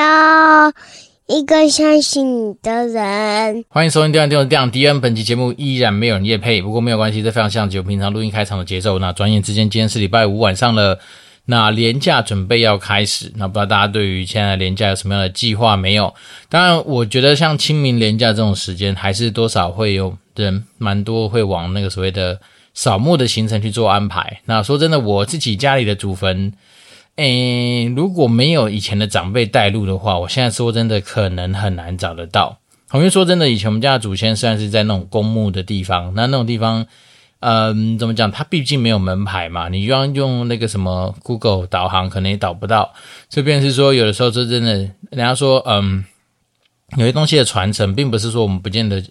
要一个相信你的人。欢迎收听《电玩电玩电玩 D N》，本期节目依然没有人业配，不过没有关系，这非常像就平常录音开场的节奏。那转眼之间，今天是礼拜五晚上了。那连假准备要开始，那不知道大家对于现在的连假有什么样的计划没有？当然，我觉得像清明连假这种时间，还是多少会有人蛮多会往那个所谓的扫墓的行程去做安排。那说真的，我自己家里的祖坟，诶，如果没有以前的长辈带路的话，我现在说真的可能很难找得到。因为说真的，以前我们家的祖先虽然是在那种公墓的地方，那那种地方。嗯，怎么讲？它毕竟没有门牌嘛，你要用那个什么 Google 导航，可能也导不到。这边是说，有的时候这真的，人家说，嗯，有些东西的传承，并不是说我们不见得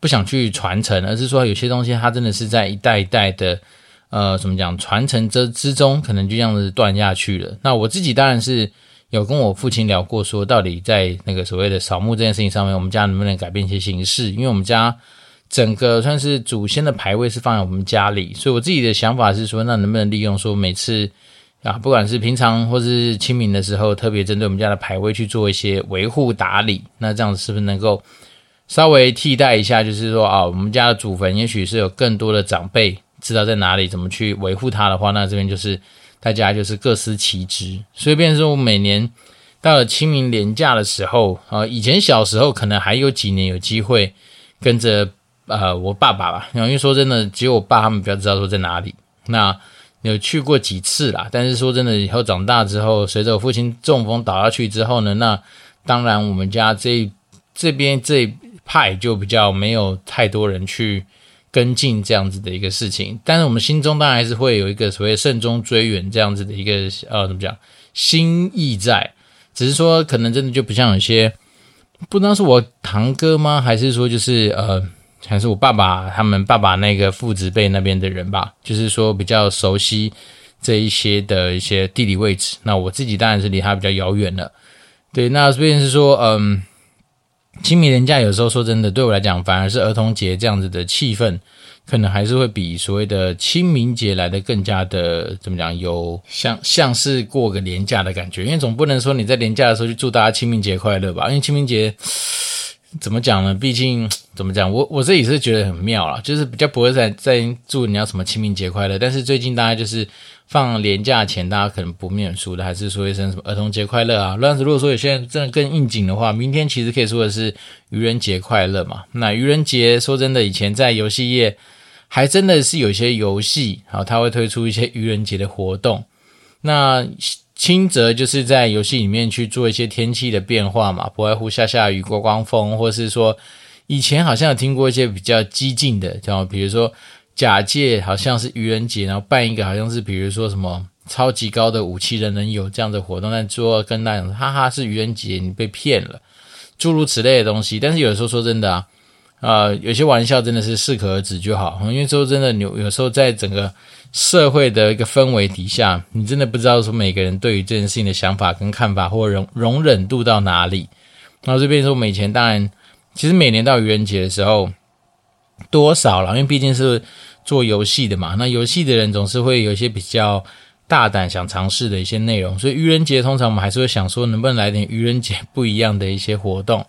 不想去传承，而是说有些东西它真的是在一代一代的，呃，怎么讲，传承这之中，可能就这样子断下去了。那我自己当然是有跟我父亲聊过，说到底在那个所谓的扫墓这件事情上面，我们家能不能改变一些形式？因为我们家。整个算是祖先的牌位是放在我们家里，所以我自己的想法是说，那能不能利用说每次啊，不管是平常或是清明的时候，特别针对我们家的牌位去做一些维护打理，那这样子是不是能够稍微替代一下？就是说啊，我们家的祖坟也许是有更多的长辈知道在哪里，怎么去维护它的话，那这边就是大家就是各司其职。所以，变说我每年到了清明连假的时候啊，以前小时候可能还有几年有机会跟着。呃，我爸爸吧，因为说真的，只有我爸他们比较知道说在哪里。那有去过几次啦，但是说真的，以后长大之后，随着我父亲中风倒下去之后呢，那当然我们家这这边这一派就比较没有太多人去跟进这样子的一个事情。但是我们心中当然还是会有一个所谓慎终追远这样子的一个呃，怎么讲心意在，只是说可能真的就不像有些不知道是我堂哥吗，还是说就是呃。还是我爸爸他们爸爸那个父子辈那边的人吧，就是说比较熟悉这一些的一些地理位置。那我自己当然是离他比较遥远了。对，那这边是说，嗯，清明年假有时候说真的，对我来讲，反而是儿童节这样子的气氛，可能还是会比所谓的清明节来的更加的怎么讲，有像像是过个年假的感觉。因为总不能说你在年假的时候就祝大家清明节快乐吧？因为清明节。怎么讲呢？毕竟 怎么讲，我我自己是觉得很妙啦，就是比较不会在在祝你要什么清明节快乐。但是最近大家就是放年假前，大家可能不面熟的，还是说一声什么儿童节快乐啊。乱子如果说有些人真的更应景的话，明天其实可以说的是愚人节快乐嘛。那愚人节说真的，以前在游戏业还真的是有些游戏，好，他会推出一些愚人节的活动。那。轻则就是在游戏里面去做一些天气的变化嘛，不外乎下下雨、刮刮风，或是说以前好像有听过一些比较激进的，像比如说假借好像是愚人节，然后办一个好像是比如说什么超级高的武器人人有这样的活动，但说跟那样哈哈是愚人节，你被骗了，诸如此类的东西。但是有时候说真的啊，呃，有些玩笑真的是适可而止就好，因为说真的，有有时候在整个。社会的一个氛围底下，你真的不知道说每个人对于这件事情的想法跟看法或容容忍度到哪里。然后这边说，我们以前当然，其实每年到愚人节的时候，多少了，因为毕竟是做游戏的嘛，那游戏的人总是会有一些比较大胆想尝试的一些内容，所以愚人节通常我们还是会想说，能不能来点愚人节不一样的一些活动。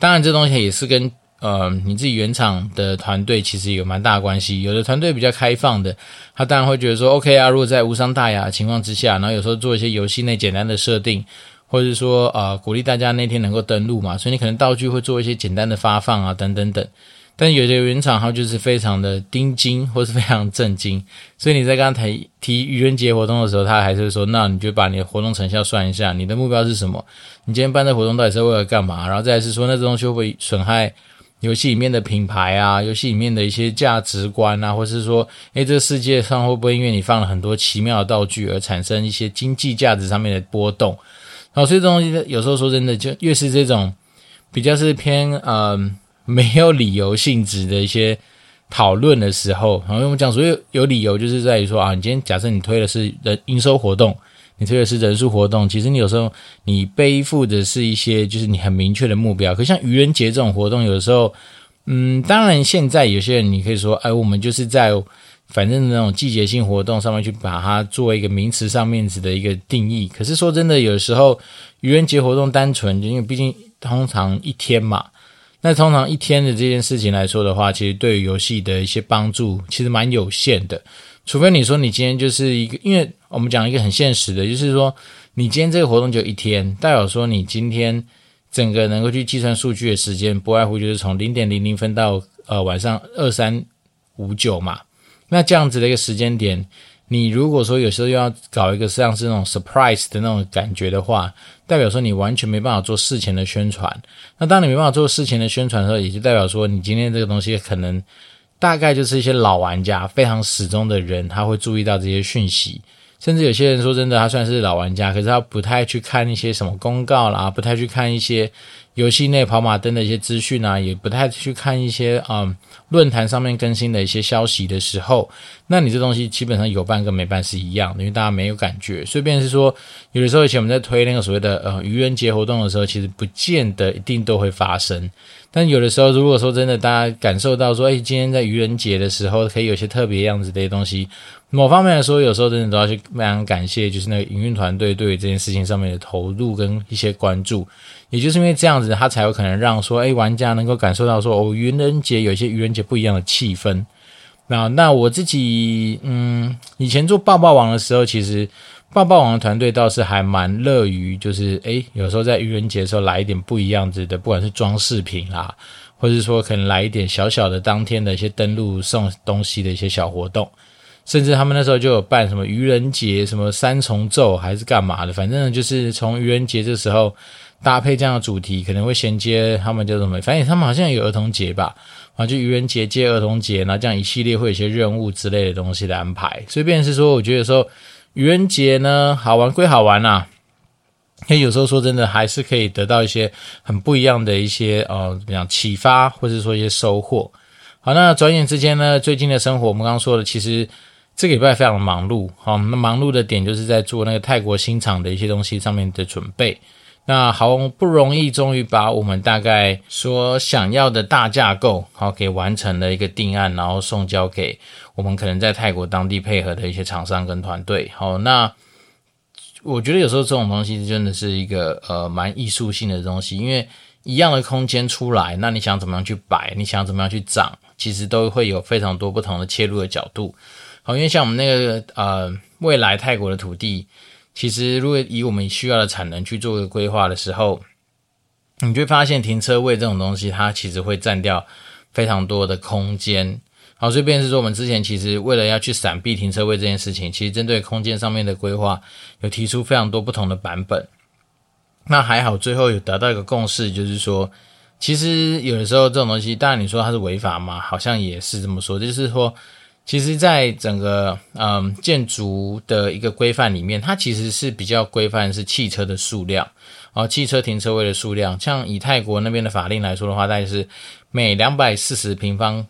当然，这东西也是跟。呃，你自己原厂的团队其实有蛮大的关系。有的团队比较开放的，他当然会觉得说，OK 啊，如果在无伤大雅的情况之下，然后有时候做一些游戏内简单的设定，或者是说，呃，鼓励大家那天能够登录嘛，所以你可能道具会做一些简单的发放啊，等等等。但有些原厂它就是非常的盯紧，或是非常震惊，所以你在刚刚提提愚人节活动的时候，他还是说，那你就把你的活动成效算一下，你的目标是什么？你今天办这活动到底是为了干嘛？然后再是说，那这东西会不会损害？游戏里面的品牌啊，游戏里面的一些价值观啊，或是说，诶，这个世界上会不会因为你放了很多奇妙的道具而产生一些经济价值上面的波动？然后，所以这东西有时候说真的，就越是这种比较是偏呃没有理由性质的一些讨论的时候，然后我们讲所有有理由，就是在于说啊，你今天假设你推的是的营收活动。特别是人数活动，其实你有时候你背负的是一些就是你很明确的目标。可像愚人节这种活动，有时候，嗯，当然现在有些人你可以说，哎，我们就是在反正那种季节性活动上面去把它作为一个名词上面子的一个定义。可是说真的，有时候愚人节活动单纯，因为毕竟通常一天嘛，那通常一天的这件事情来说的话，其实对于游戏的一些帮助其实蛮有限的。除非你说你今天就是一个，因为我们讲一个很现实的，就是说你今天这个活动就一天，代表说你今天整个能够去计算数据的时间，不外乎就是从零点零零分到呃晚上二三五九嘛。那这样子的一个时间点，你如果说有时候又要搞一个像是那种 surprise 的那种感觉的话，代表说你完全没办法做事前的宣传。那当你没办法做事前的宣传的时候，也就代表说你今天这个东西可能。大概就是一些老玩家，非常始终的人，他会注意到这些讯息。甚至有些人说真的，他算是老玩家，可是他不太去看一些什么公告啦，不太去看一些游戏内跑马灯的一些资讯啊，也不太去看一些嗯论坛上面更新的一些消息的时候，那你这东西基本上有办跟没办是一样的，因为大家没有感觉。所以便是说，有的时候以前我们在推那个所谓的呃愚人节活动的时候，其实不见得一定都会发生。但有的时候，如果说真的，大家感受到说，哎，今天在愚人节的时候，可以有些特别样子的东西，某方面来说，有时候真的都要去非常感谢，就是那个营运团队对于这件事情上面的投入跟一些关注。也就是因为这样子，他才有可能让说，哎，玩家能够感受到说，哦，愚人节有一些愚人节不一样的气氛。那那我自己，嗯，以前做爆爆王的时候，其实。爆爆王的团队倒是还蛮乐于，就是诶，有时候在愚人节的时候来一点不一样子的，不管是装饰品啦，或者是说可能来一点小小的当天的一些登录送东西的一些小活动，甚至他们那时候就有办什么愚人节，什么三重奏还是干嘛的，反正就是从愚人节这时候搭配这样的主题，可能会衔接他们叫什么，反正他们好像有儿童节吧，啊，就愚人节接儿童节，然后这样一系列会有一些任务之类的东西来安排，所以便是说，我觉得说。愚人节呢，好玩归好玩呐、啊，有时候说真的，还是可以得到一些很不一样的一些呃，怎么样启发，或者说一些收获。好，那转眼之间呢，最近的生活我们刚刚说的，其实这个礼拜非常忙碌。好，那忙碌的点就是在做那个泰国新厂的一些东西上面的准备。那好不容易，终于把我们大概所想要的大架构，好给完成了一个定案，然后送交给我们可能在泰国当地配合的一些厂商跟团队。好，那我觉得有时候这种东西真的是一个呃蛮艺术性的东西，因为一样的空间出来，那你想怎么样去摆，你想怎么样去长，其实都会有非常多不同的切入的角度。好，因为像我们那个呃未来泰国的土地。其实，如果以我们需要的产能去做一个规划的时候，你就会发现停车位这种东西，它其实会占掉非常多的空间。好，所以便是说，我们之前其实为了要去闪避停车位这件事情，其实针对空间上面的规划，有提出非常多不同的版本。那还好，最后有得到一个共识，就是说，其实有的时候这种东西，当然你说它是违法嘛？好像也是这么说，就是说。其实，在整个嗯建筑的一个规范里面，它其实是比较规范是汽车的数量啊，汽车停车位的数量。像以泰国那边的法令来说的话，大概是每两百四十平方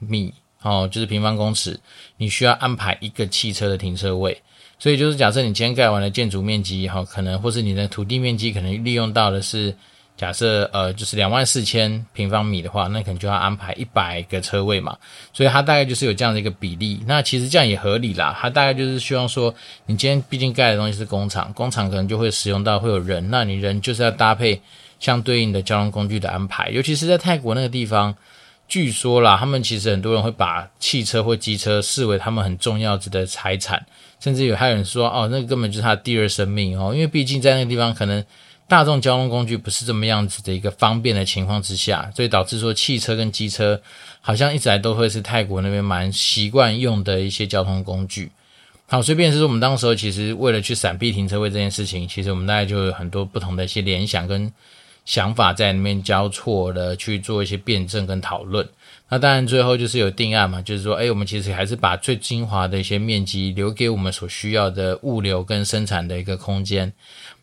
米哦，就是平方公尺，你需要安排一个汽车的停车位。所以，就是假设你今天盖完了建筑面积哈，可能或是你的土地面积可能利用到的是。假设呃，就是两万四千平方米的话，那可能就要安排一百个车位嘛，所以它大概就是有这样的一个比例。那其实这样也合理啦，它大概就是希望说，你今天毕竟盖的东西是工厂，工厂可能就会使用到会有人，那你人就是要搭配相对应的交通工具的安排。尤其是在泰国那个地方，据说啦，他们其实很多人会把汽车或机车视为他们很重要值的财产，甚至有还有人说，哦，那个根本就是他第二生命哦，因为毕竟在那个地方可能。大众交通工具不是这么样子的一个方便的情况之下，所以导致说汽车跟机车好像一直来都会是泰国那边蛮习惯用的一些交通工具。好，所以便是说我们当时候其实为了去闪避停车位这件事情，其实我们大概就有很多不同的一些联想跟想法在里面交错的去做一些辩证跟讨论。那当然最后就是有定案嘛，就是说，哎，我们其实还是把最精华的一些面积留给我们所需要的物流跟生产的一个空间。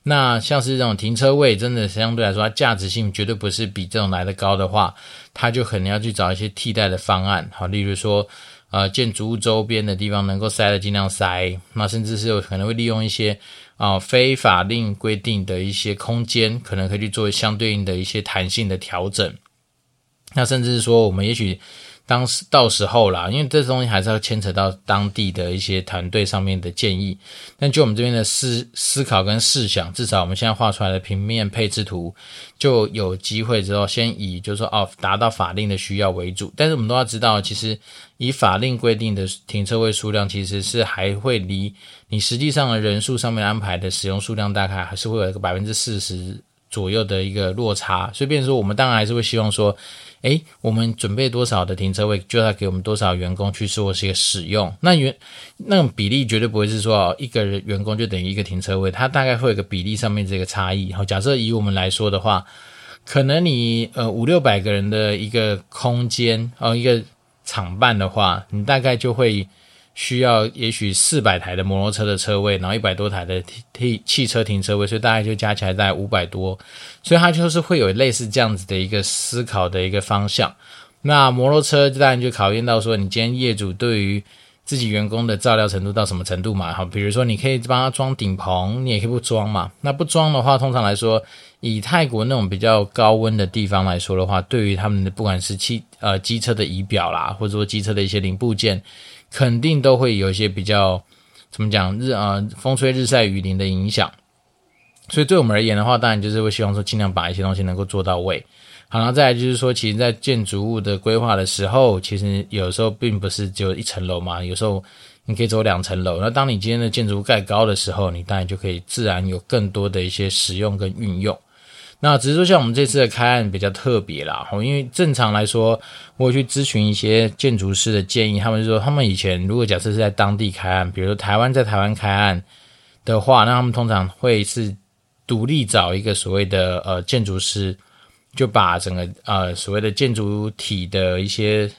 那像是这种停车位，真的相对来说，它价值性绝对不是比这种来得高的话，它就可能要去找一些替代的方案。好，例如说，呃，建筑物周边的地方能够塞的尽量塞，那甚至是有可能会利用一些啊、非法令规定的一些空间，可能可以去做相对应的一些弹性的调整。那甚至是说，我们也许当时到时候啦，因为这东西还是要牵扯到当地的一些团队上面的建议。但就我们这边的思思考跟试想，至少我们现在画出来的平面配置图就有机会之后，先以就是说哦，达到法令的需要为主。但是我们都要知道，其实以法令规定的停车位数量，其实是还会离你实际上的人数上面安排的使用数量，大概还是会有一个百分之四十左右的一个落差。所以，变说我们当然还是会希望说。诶，我们准备多少的停车位，就要给我们多少员工去做些使用。那原那种比例绝对不会是说哦，一个人员工就等于一个停车位，它大概会有个比例上面这个差异。好，假设以我们来说的话，可能你呃五六百个人的一个空间哦，一个厂办的话，你大概就会。需要也许四百台的摩托车的车位，然后一百多台的汽汽车停车位，所以大概就加起来大概五百多，所以它就是会有类似这样子的一个思考的一个方向。那摩托车当然就考验到说，你今天业主对于自己员工的照料程度到什么程度嘛？好，比如说你可以帮他装顶棚，你也可以不装嘛。那不装的话，通常来说，以泰国那种比较高温的地方来说的话，对于他们的不管是汽呃机车的仪表啦，或者说机车的一些零部件。肯定都会有一些比较怎么讲日啊、风吹日晒雨淋的影响，所以对我们而言的话，当然就是会希望说尽量把一些东西能够做到位。好，然后再来就是说，其实，在建筑物的规划的时候，其实有时候并不是只有一层楼嘛，有时候你可以走两层楼。那当你今天的建筑物盖高的时候，你当然就可以自然有更多的一些使用跟运用。那只是说，像我们这次的开案比较特别啦，因为正常来说，我去咨询一些建筑师的建议，他们就说，他们以前如果假设是在当地开案，比如说台湾在台湾开案的话，那他们通常会是独立找一个所谓的呃建筑师，就把整个呃所谓的建筑体的一些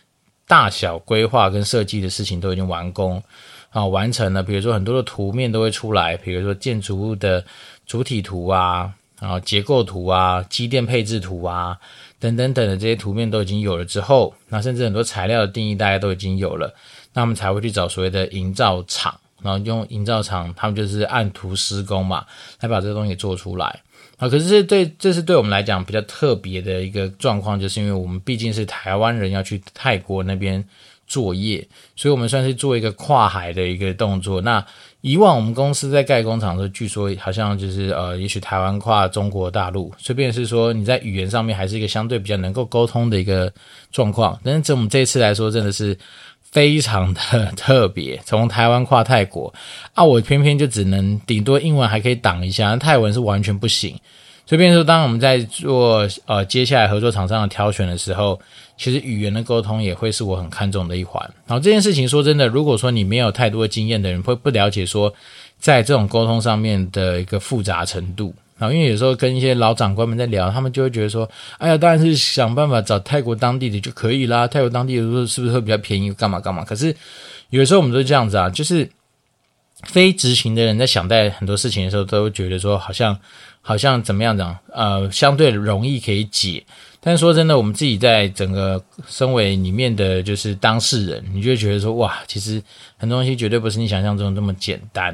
大小规划跟设计的事情都已经完工啊完成了，比如说很多的图面都会出来，比如说建筑物的主体图啊。然后结构图啊、机电配置图啊等等等的这些图面都已经有了之后，那甚至很多材料的定义大家都已经有了，那我们才会去找所谓的营造厂，然后用营造厂，他们就是按图施工嘛，来把这个东西做出来。啊，可是这对这是对我们来讲比较特别的一个状况，就是因为我们毕竟是台湾人要去泰国那边作业，所以我们算是做一个跨海的一个动作。那以往我们公司在盖工厂的时候，据说好像就是呃，也许台湾跨中国大陆，随便是说你在语言上面还是一个相对比较能够沟通的一个状况。但是这我们这一次来说，真的是非常的特别，从台湾跨泰国啊，我偏偏就只能顶多英文还可以挡一下，泰文是完全不行。随便说，当我们在做呃接下来合作厂商的挑选的时候，其实语言的沟通也会是我很看重的一环。然后这件事情说真的，如果说你没有太多经验的人，会不了解说在这种沟通上面的一个复杂程度。然后因为有时候跟一些老长官们在聊，他们就会觉得说，哎呀，当然是想办法找泰国当地的就可以啦，泰国当地的说是不是会比较便宜，干嘛干嘛？可是有时候我们都这样子啊，就是非执行的人在想待很多事情的时候，都觉得说好像。好像怎么样讲？呃，相对容易可以解，但是说真的，我们自己在整个身为里面的就是当事人，你就会觉得说，哇，其实很多东西绝对不是你想象中那么简单。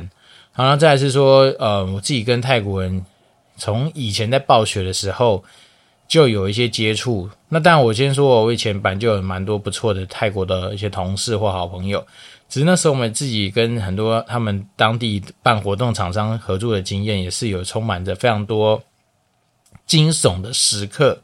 好，然后再来是说，呃，我自己跟泰国人从以前在暴雪的时候就有一些接触。那当然，我先说，我以前本来就有蛮多不错的泰国的一些同事或好朋友。只是那时候我们自己跟很多他们当地办活动厂商合作的经验，也是有充满着非常多惊悚的时刻。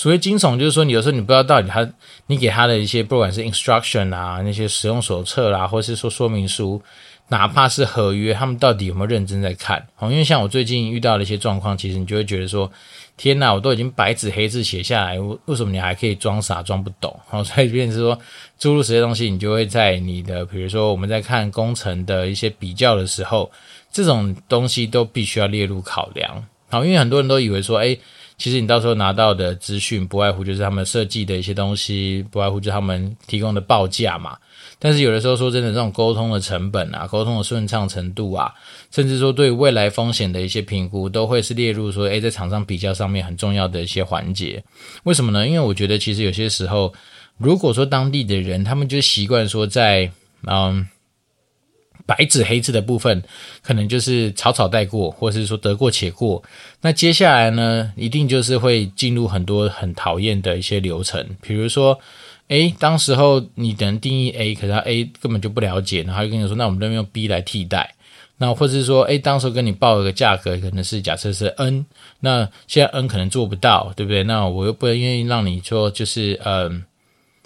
所谓惊悚，就是说你有时候你不知道到底他你给他的一些不管是 instruction 啊，那些使用手册啦，或是说说明书，哪怕是合约，他们到底有没有认真在看？哦，因为像我最近遇到的一些状况，其实你就会觉得说。天呐，我都已经白纸黑字写下来，为什么你还可以装傻装不懂？然后 所以变是说，诸如此类东西，你就会在你的，比如说我们在看工程的一些比较的时候，这种东西都必须要列入考量。好，因为很多人都以为说，诶，其实你到时候拿到的资讯，不外乎就是他们设计的一些东西，不外乎就是他们提供的报价嘛。但是有的时候说真的，这种沟通的成本啊，沟通的顺畅程度啊，甚至说对未来风险的一些评估，都会是列入说，诶，在厂商比较上面很重要的一些环节。为什么呢？因为我觉得其实有些时候，如果说当地的人他们就习惯说在嗯白纸黑字的部分，可能就是草草带过，或者是说得过且过。那接下来呢，一定就是会进入很多很讨厌的一些流程，比如说。诶，当时候你等定义 A，可是他 A 根本就不了解，然后就跟你说，那我们这边用 B 来替代。那或者是说，诶，当时跟你报一个价格，可能是假设是 N，那现在 N 可能做不到，对不对？那我又不能愿意让你说，就是嗯、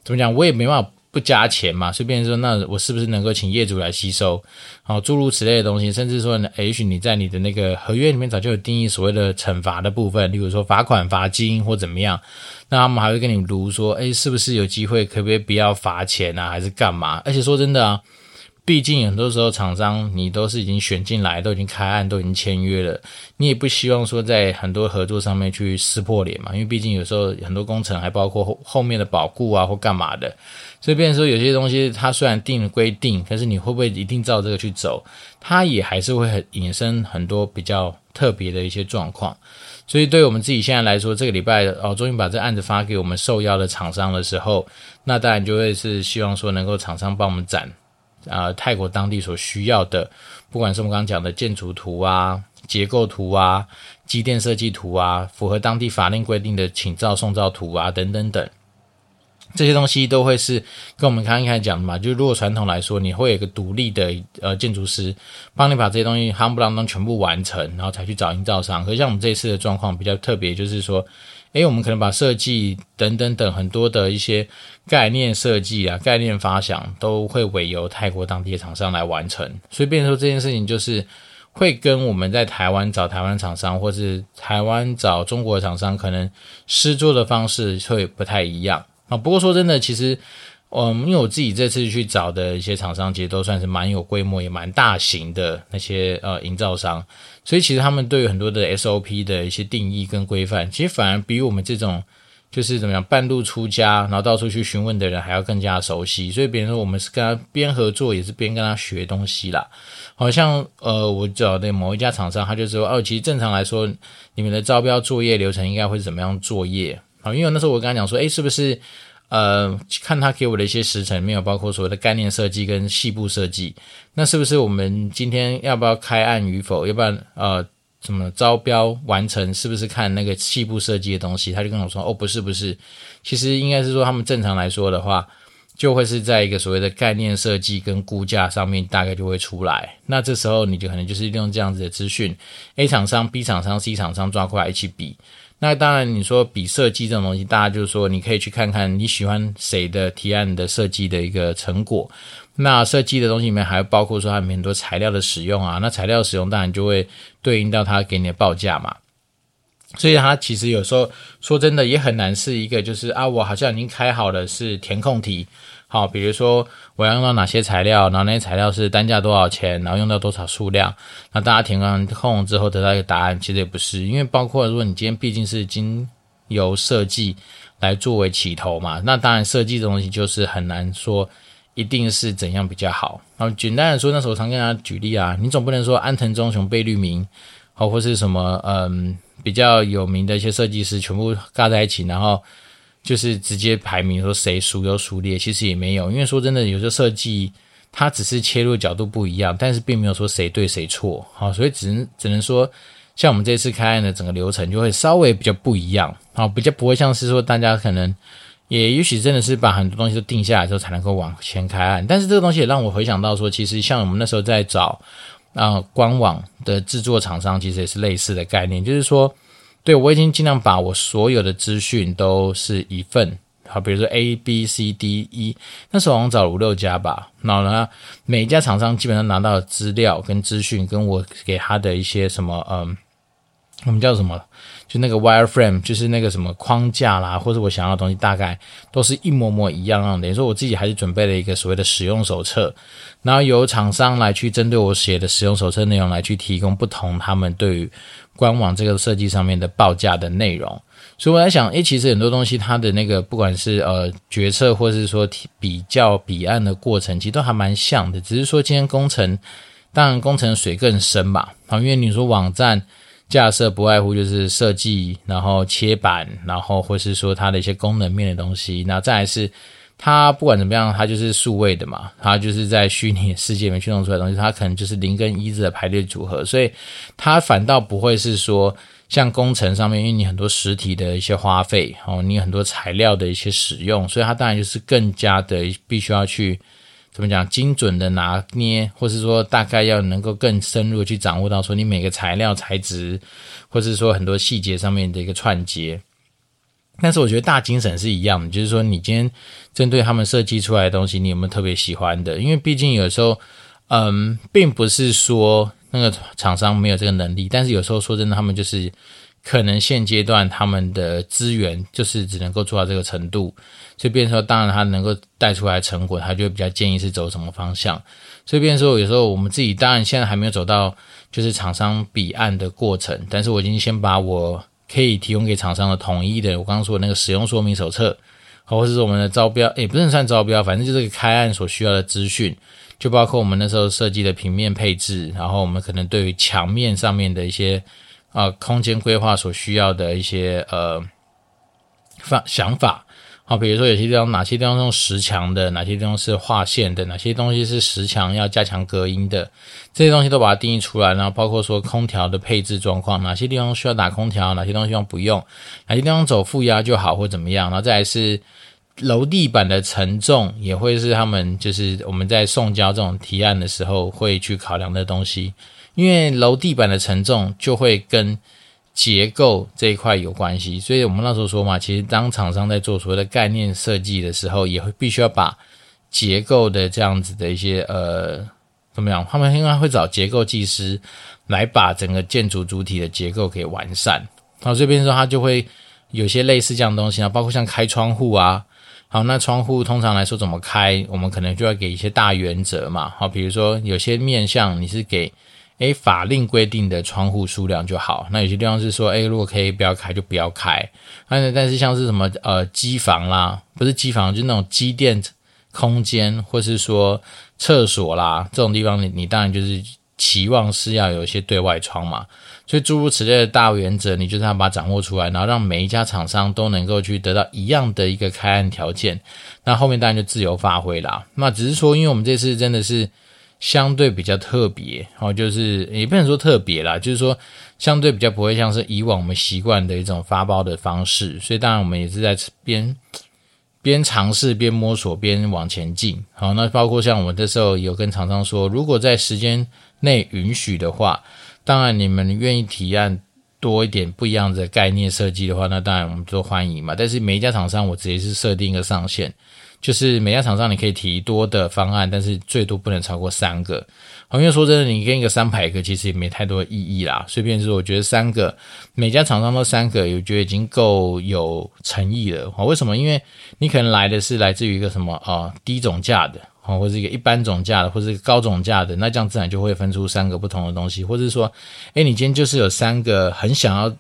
怎么讲？我也没办法不加钱嘛。随便说，那我是不是能够请业主来吸收？好，诸如此类的东西，甚至说，也许你在你的那个合约里面早就有定义所谓的惩罚的部分，例如说罚款、罚金或怎么样。那他们还会跟你卢说，诶，是不是有机会可不可以不要罚钱啊，还是干嘛？而且说真的啊。毕竟很多时候厂商你都是已经选进来，都已经开案，都已经签约了，你也不希望说在很多合作上面去撕破脸嘛。因为毕竟有时候很多工程还包括后后面的保固啊或干嘛的，所以变成说有些东西它虽然定了规定，可是你会不会一定照这个去走，它也还是会很引申很多比较特别的一些状况。所以对我们自己现在来说，这个礼拜哦，终于把这案子发给我们受邀的厂商的时候，那当然就会是希望说能够厂商帮我们展。啊、泰国当地所需要的，不管是我们刚刚讲的建筑图啊、结构图啊、机电设计图啊，符合当地法令规定的请照送照图啊，等等等，这些东西都会是跟我们刚刚讲的嘛。就是如果传统来说，你会有一个独立的呃建筑师帮你把这些东西夯不啷当全部完成，然后才去找营造商。可是像我们这次的状况比较特别，就是说。诶，我们可能把设计等等等很多的一些概念设计啊、概念发想，都会委由泰国当地的厂商来完成。所以，变成说这件事情就是会跟我们在台湾找台湾厂商，或是台湾找中国的厂商，可能施作的方式会不太一样啊。不过说真的，其实。嗯，因为我自己这次去找的一些厂商，其实都算是蛮有规模，也蛮大型的那些呃营造商，所以其实他们对于很多的 SOP 的一些定义跟规范，其实反而比我们这种就是怎么样半路出家，然后到处去询问的人还要更加熟悉。所以别人说我们是跟他边合作，也是边跟他学东西啦。好像呃，我找的某一家厂商，他就说哦，其实正常来说，你们的招标作业流程应该会怎么样作业？好，因为那时候我跟他讲说，诶，是不是？呃，看他给我的一些时程，没有包括所谓的概念设计跟细部设计，那是不是我们今天要不要开案与否？要不然呃，怎么招标完成？是不是看那个细部设计的东西？他就跟我说，哦，不是不是，其实应该是说他们正常来说的话，就会是在一个所谓的概念设计跟估价上面，大概就会出来。那这时候你就可能就是利用这样子的资讯，A 厂商、B 厂商、C 厂商抓过来一起比。那当然，你说比设计这种东西，大家就是说，你可以去看看你喜欢谁的提案的设计的一个成果。那设计的东西里面还包括说它里面很多材料的使用啊，那材料使用当然就会对应到它给你的报价嘛。所以它其实有时候说真的也很难是一个就是啊，我好像已经开好了是填空题。好，比如说我要用到哪些材料，然后那些材料是单价多少钱，然后用到多少数量，那大家填完空之后得到一个答案，其实也不是，因为包括如果你今天毕竟是经由设计来作为起头嘛，那当然设计这东西就是很难说一定是怎样比较好。然后简单的说，那时候我常跟大家举例啊，你总不能说安藤忠雄、贝聿铭，好或是什么嗯比较有名的一些设计师全部尬在一起，然后。就是直接排名说谁孰优孰劣，其实也没有，因为说真的，有时候设计它只是切入角度不一样，但是并没有说谁对谁错，好，所以只能只能说，像我们这次开案的整个流程就会稍微比较不一样，好，比较不会像是说大家可能也也许真的是把很多东西都定下来之后才能够往前开案，但是这个东西也让我回想到说，其实像我们那时候在找啊、官网的制作厂商，其实也是类似的概念，就是说。对，我已经尽量把我所有的资讯都是一份，好，比如说 A、B、C、D、E，那时候我找了五六家吧，然后呢，每一家厂商基本上拿到的资料跟资讯，跟我给他的一些什么，嗯，我们叫什么？就那个 wireframe，就是那个什么框架啦，或者我想要的东西，大概都是一模模一样样。等于说我自己还是准备了一个所谓的使用手册，然后由厂商来去针对我写的使用手册内容来去提供不同他们对于官网这个设计上面的报价的内容。所以我在想，诶，其实很多东西它的那个不管是呃决策，或是说比较彼岸的过程，其实都还蛮像的。只是说今天工程，当然工程水更深嘛，啊，因为你说网站。架设不外乎就是设计，然后切板，然后或是说它的一些功能面的东西，那再来是它不管怎么样，它就是数位的嘛，它就是在虚拟世界里面去弄出来的东西，它可能就是零跟一字的排列组合，所以它反倒不会是说像工程上面，因为你很多实体的一些花费哦，你很多材料的一些使用，所以它当然就是更加的必须要去怎么讲精准的拿捏，或是说大概要能够更深入去掌握到说你每个材料材质，或是说很多细节上面的一个串接。但是我觉得大精神是一样的，就是说你今天针对他们设计出来的东西，你有没有特别喜欢的？因为毕竟有时候，嗯，并不是说那个厂商没有这个能力，但是有时候说真的，他们就是可能现阶段他们的资源就是只能够做到这个程度，所以变说，当然他能够带出来成果，他就比较建议是走什么方向。所以变说，有时候我们自己当然现在还没有走到就是厂商彼岸的过程，但是我已经先把我。可以提供给厂商的统一的，我刚刚说那个使用说明手册，或者是我们的招标，也不是算招标，反正就是个开案所需要的资讯，就包括我们那时候设计的平面配置，然后我们可能对于墙面上面的一些啊、空间规划所需要的一些呃方想法。好，比如说有些地方哪些地方用实墙的，哪些地方是画线的，哪些东西是实墙要加强隔音的，这些东西都把它定义出来。然后包括说空调的配置状况，哪些地方需要打空调，哪些东西不用，哪些地方走负压就好或怎么样。然后再来是楼地板的承重，也会是他们就是我们在送交这种提案的时候会去考量的东西，因为楼地板的承重就会跟。结构这一块有关系，所以我们那时候说嘛，其实当厂商在做所谓的概念设计的时候，也会必须要把结构的这样子的一些呃怎么样，他们应该会找结构技师来把整个建筑主体的结构给完善。好，这边说它就会有些类似这样东西啊，包括像开窗户啊，好，那窗户通常来说怎么开，我们可能就要给一些大原则嘛，好，比如说有些面向你是给。诶，法令规定的窗户数量就好。那有些地方是说，诶，如果可以不要开就不要开。但但是像是什么呃机房啦，不是机房，就那种机电空间，或是说厕所啦这种地方，你你当然就是期望是要有一些对外窗嘛。所以诸如此类的大原则，你就是要把它掌握出来，然后让每一家厂商都能够去得到一样的一个开案条件。那后面当然就自由发挥啦。那只是说，因为我们这次真的是。相对比较特别，哦，就是也不能说特别啦，就是说相对比较不会像是以往我们习惯的一种发包的方式，所以当然我们也是在边边尝试边摸索边往前进。好，那包括像我们这时候有跟厂商说，如果在时间内允许的话，当然你们愿意提案多一点不一样的概念设计的话，那当然我们都欢迎嘛。但是每一家厂商我直接是设定一个上限。就是每家厂商你可以提多的方案，但是最多不能超过三个。好，因为说真的，你跟一个三百个其实也没太多意义啦。所以便是我觉得三个，每家厂商都三个，我觉得已经够有诚意了。好，为什么？因为你可能来的是来自于一个什么啊、低总价的，好，或者一个一般总价的，或者一个高总价的，那这样自然就会分出三个不同的东西。或者是说，哎，你今天就是有三个很想要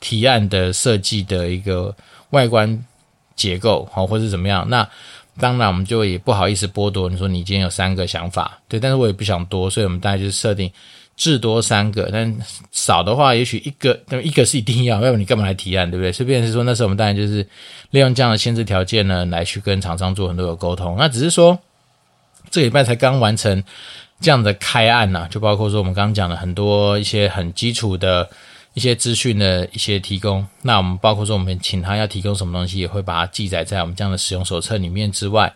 提案的设计的一个外观。结构好，或是怎么样？那当然，我们就也不好意思剥夺你说你今天有三个想法，对，但是我也不想多，所以我们大概就是设定至多三个，但少的话，也许一个，那一个是一定要，要不你干嘛来提案，对不对？所以变成是说，那时候我们当然就是利用这样的限制条件呢，来去跟厂商做很多的沟通。那只是说，这个礼拜才刚完成这样的开案呐、啊，就包括说我们刚刚讲的很多一些很基础的。一些资讯的一些提供，那我们包括说我们请他要提供什么东西，也会把它记载在我们这样的使用手册里面之外。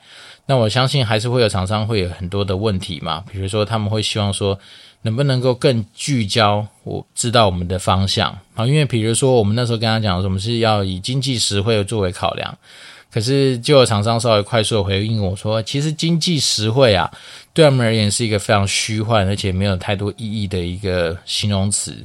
那我相信还是会有厂商会有很多的问题嘛，比如说他们会希望说能不能够更聚焦，我知道我们的方向啊，因为比如说我们那时候跟他讲，我们是要以经济实惠作为考量。可是，就有厂商稍微快速的回应我说，其实经济实惠啊，对他们而言是一个非常虚幻，而且没有太多意义的一个形容词。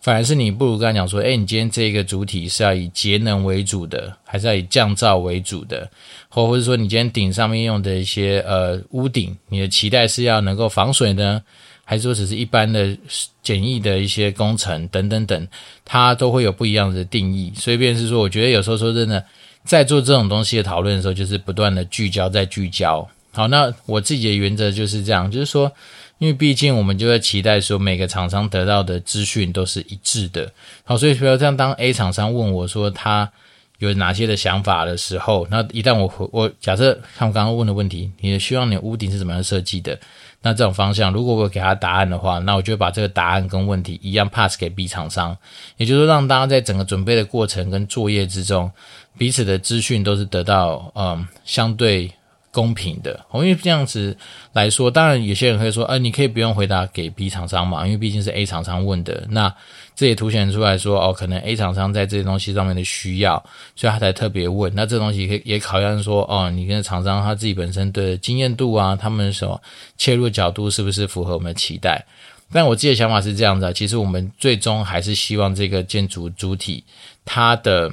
反而是你不如跟他讲说，哎，你今天这个主体是要以节能为主的，还是要以降噪为主的？或或者说，你今天顶上面用的一些呃屋顶，你的期待是要能够防水呢，还是说只是一般的简易的一些工程等等等，它都会有不一样的定义。所以，便是说，我觉得有时候说真的。在做这种东西的讨论的时候，就是不断的聚焦，再聚焦。好，那我自己的原则就是这样，就是说，因为毕竟我们就会期待说，每个厂商得到的资讯都是一致的。好，所以比如这样，当 A 厂商问我说他有哪些的想法的时候，那一旦我我假设看我刚刚问的问题，你希望你的屋顶是怎么样设计的？那这种方向，如果我给他答案的话，那我就把这个答案跟问题一样 pass 给 B 厂商，也就是说，让大家在整个准备的过程跟作业之中，彼此的资讯都是得到嗯相对。公平的，因为这样子来说，当然有些人会说，呃，你可以不用回答给 B 厂商嘛，因为毕竟是 A 厂商问的。那这也凸显出来说，哦，可能 A 厂商在这些东西上面的需要，所以他才特别问。那这东西也也考验说，哦，你跟厂商他自己本身的经验度啊，他们所切入角度是不是符合我们的期待？但我自己的想法是这样子啊，其实我们最终还是希望这个建筑主体它的。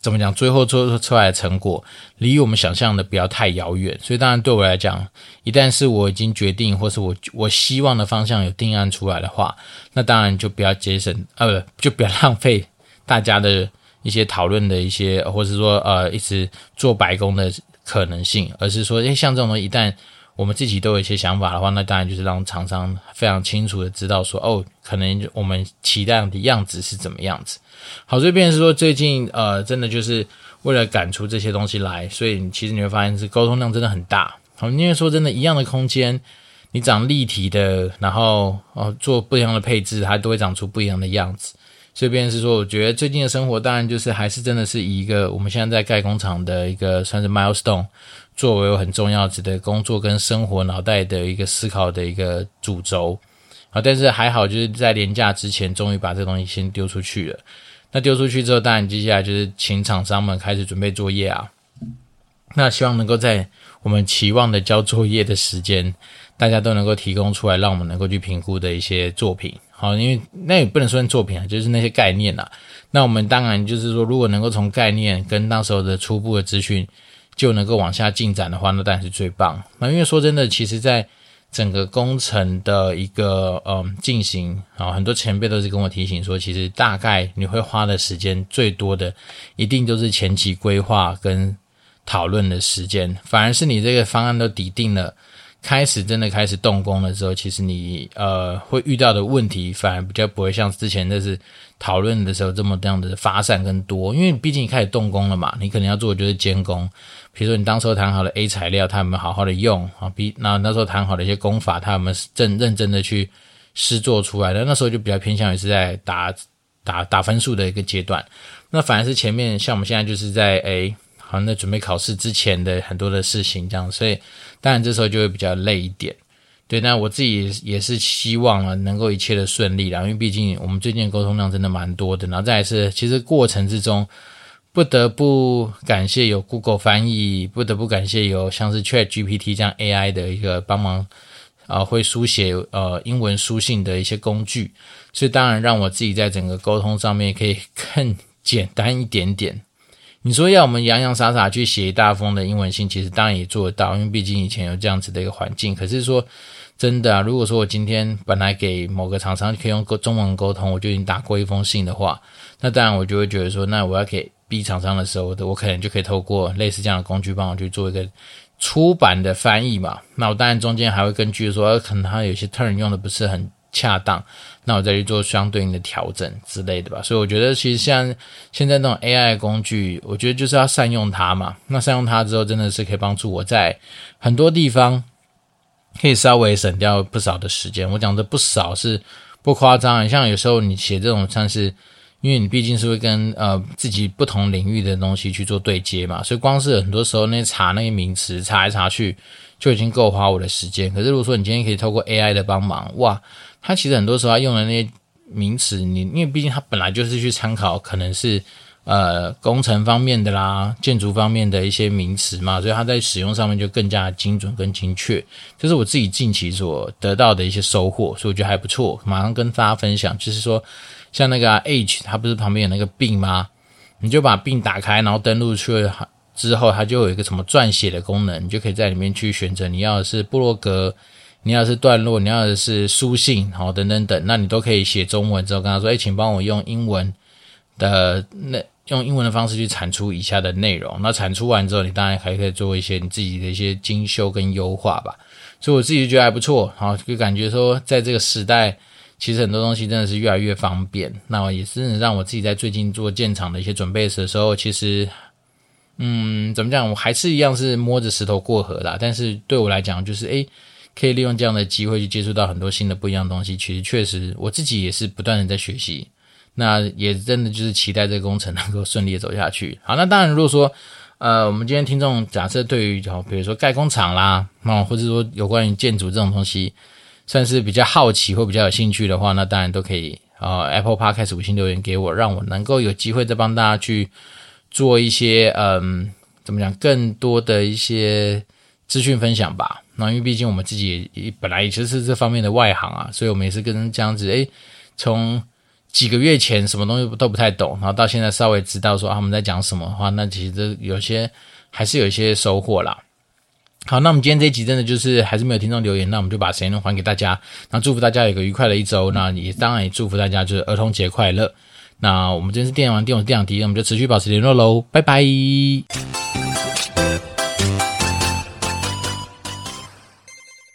怎么讲？最后做出来的成果离我们想象的不要太遥远，所以当然对我来讲，一旦是我已经决定，或是我我希望的方向有定案出来的话，那当然就不要节省，呃，就不要浪费大家的一些讨论的一些，或是说呃一直做白工的可能性，而是说，诶，像这种东西一旦。我们自己都有一些想法的话，那当然就是让厂商非常清楚的知道说，哦，可能我们期待的样子是怎么样子。好，这边是说最近呃，真的就是为了赶出这些东西来，所以其实你会发现是沟通量真的很大。好，因为说真的，一样的空间，你长立体的，然后哦做不一样的配置，它都会长出不一样的样子。这边是说，我觉得最近的生活当然就是还是真的是以一个我们现在在盖工厂的一个算是 milestone。作为很重要的工作跟生活脑袋的一个思考的一个主轴啊，但是还好就是在连假之前，终于把这东西先丢出去了。那丢出去之后，当然接下来就是请厂商们开始准备作业啊。那希望能够在我们期望的交作业的时间，大家都能够提供出来，让我们能够去评估的一些作品。好，因为那也不能算作品啊，就是那些概念啊。那我们当然就是说，如果能够从概念跟那时候的初步的资讯。就能够往下进展的话，那当然是最棒。那因为说真的，其实在整个工程的一个嗯进行啊，很多前辈都是跟我提醒说，其实大概你会花的时间最多的，一定都是前期规划跟讨论的时间。反而是你这个方案都底定了，开始真的开始动工的时候，其实你呃会遇到的问题，反而比较不会像之前那是讨论的时候这么这样的发散跟多。因为毕竟你开始动工了嘛，你可能要做的就是监工。比如说，你当时候谈好了 A 材料，他有没有好好的用啊？B 那那时候谈好的一些工法，他有没有正认真的去试做出来的？那时候就比较偏向于是在打打打分数的一个阶段。那反而是前面像我们现在就是在诶，好像在准备考试之前的很多的事情这样，所以当然这时候就会比较累一点。对，那我自己也是希望啊，能够一切的顺利啦，因为毕竟我们最近的沟通量真的蛮多的。然后再是，其实过程之中。不得不感谢有 Google 翻译，不得不感谢有像是 Chat GPT 这样 AI 的一个帮忙，啊、会书写呃英文书信的一些工具，所以当然让我自己在整个沟通上面可以更简单一点点。你说要我们洋洋洒洒去写一大封的英文信，其实当然也做得到，因为毕竟以前有这样子的一个环境。可是说真的啊，如果说我今天本来给某个厂商可以用中文沟通，我就已经打过一封信的话，那当然我就会觉得说，那我要给。B 厂商的时候，我可能就可以透过类似这样的工具帮我去做一个出版的翻译嘛。那我当然中间还会根据说，可能他有些 term 用的不是很恰当，那我再去做相对应的调整之类的吧。所以我觉得其实像现在那种 AI 工具，我觉得就是要善用它嘛。那善用它之后，真的是可以帮助我在很多地方可以稍微省掉不少的时间。我讲的不少是不夸张，像有时候你写这种像是。因为你毕竟是会跟呃自己不同领域的东西去做对接嘛，所以光是很多时候那查那些名词查来查去就已经够花我的时间。可是如果说你今天可以透过 AI 的帮忙，哇，它其实很多时候它用的那些名词，你因为毕竟它本来就是去参考可能是呃工程方面的啦、建筑方面的一些名词嘛，所以它在使用上面就更加精准、跟精确。这是我自己近期所得到的一些收获，所以我觉得还不错，马上跟大家分享，就是说。像那个、Age，它不是旁边有那个病吗？你就把病打开，然后登录去之后，它就有一个什么撰写的功能，你就可以在里面去选择你要的是布洛格，你要是段落，你要的是书信，好等等等，那你都可以写中文之后跟他说，哎，请帮我用英文的那用英文的方式去产出以下的内容。那产出完之后，你当然还可以做一些你自己的一些精修跟优化吧。所以我自己觉得还不错，好，就感觉说在这个时代。其实很多东西真的是越来越方便。那也是让我自己在最近做建厂的一些准备的时候，其实，嗯，怎么讲，我还是一样是摸着石头过河啦。但是对我来讲，就是诶，可以利用这样的机会去接触到很多新的不一样的东西。其实确实，我自己也是不断的在学习。那也真的就是期待这个工程能够顺利的走下去。好，那当然，如果说，呃，我们今天听众假设对于，好，比如说盖工厂啦，啊，或者说有关于建筑这种东西，算是比较好奇或比较有兴趣的话，那当然都可以，呃，Apple Podcast 五星留言给我，让我能够有机会再帮大家去做一些，嗯，怎么讲，更多的一些资讯分享吧。那因为毕竟我们自己也本来也就是这方面的外行啊，所以我们也是跟这样子，诶，从。几个月前什么东西都不太懂，然后到现在稍微知道说啊他们在讲什么的话，那其实有些还是有一些收获啦。好，那我们今天这一集真的就是还是没有听众留言，那我们就把时间还给大家，那祝福大家有个愉快的一周，那也当然也祝福大家就是儿童节快乐。那我们今天是电玩店，我是电玩迪，那我们就持续保持联络喽，拜拜。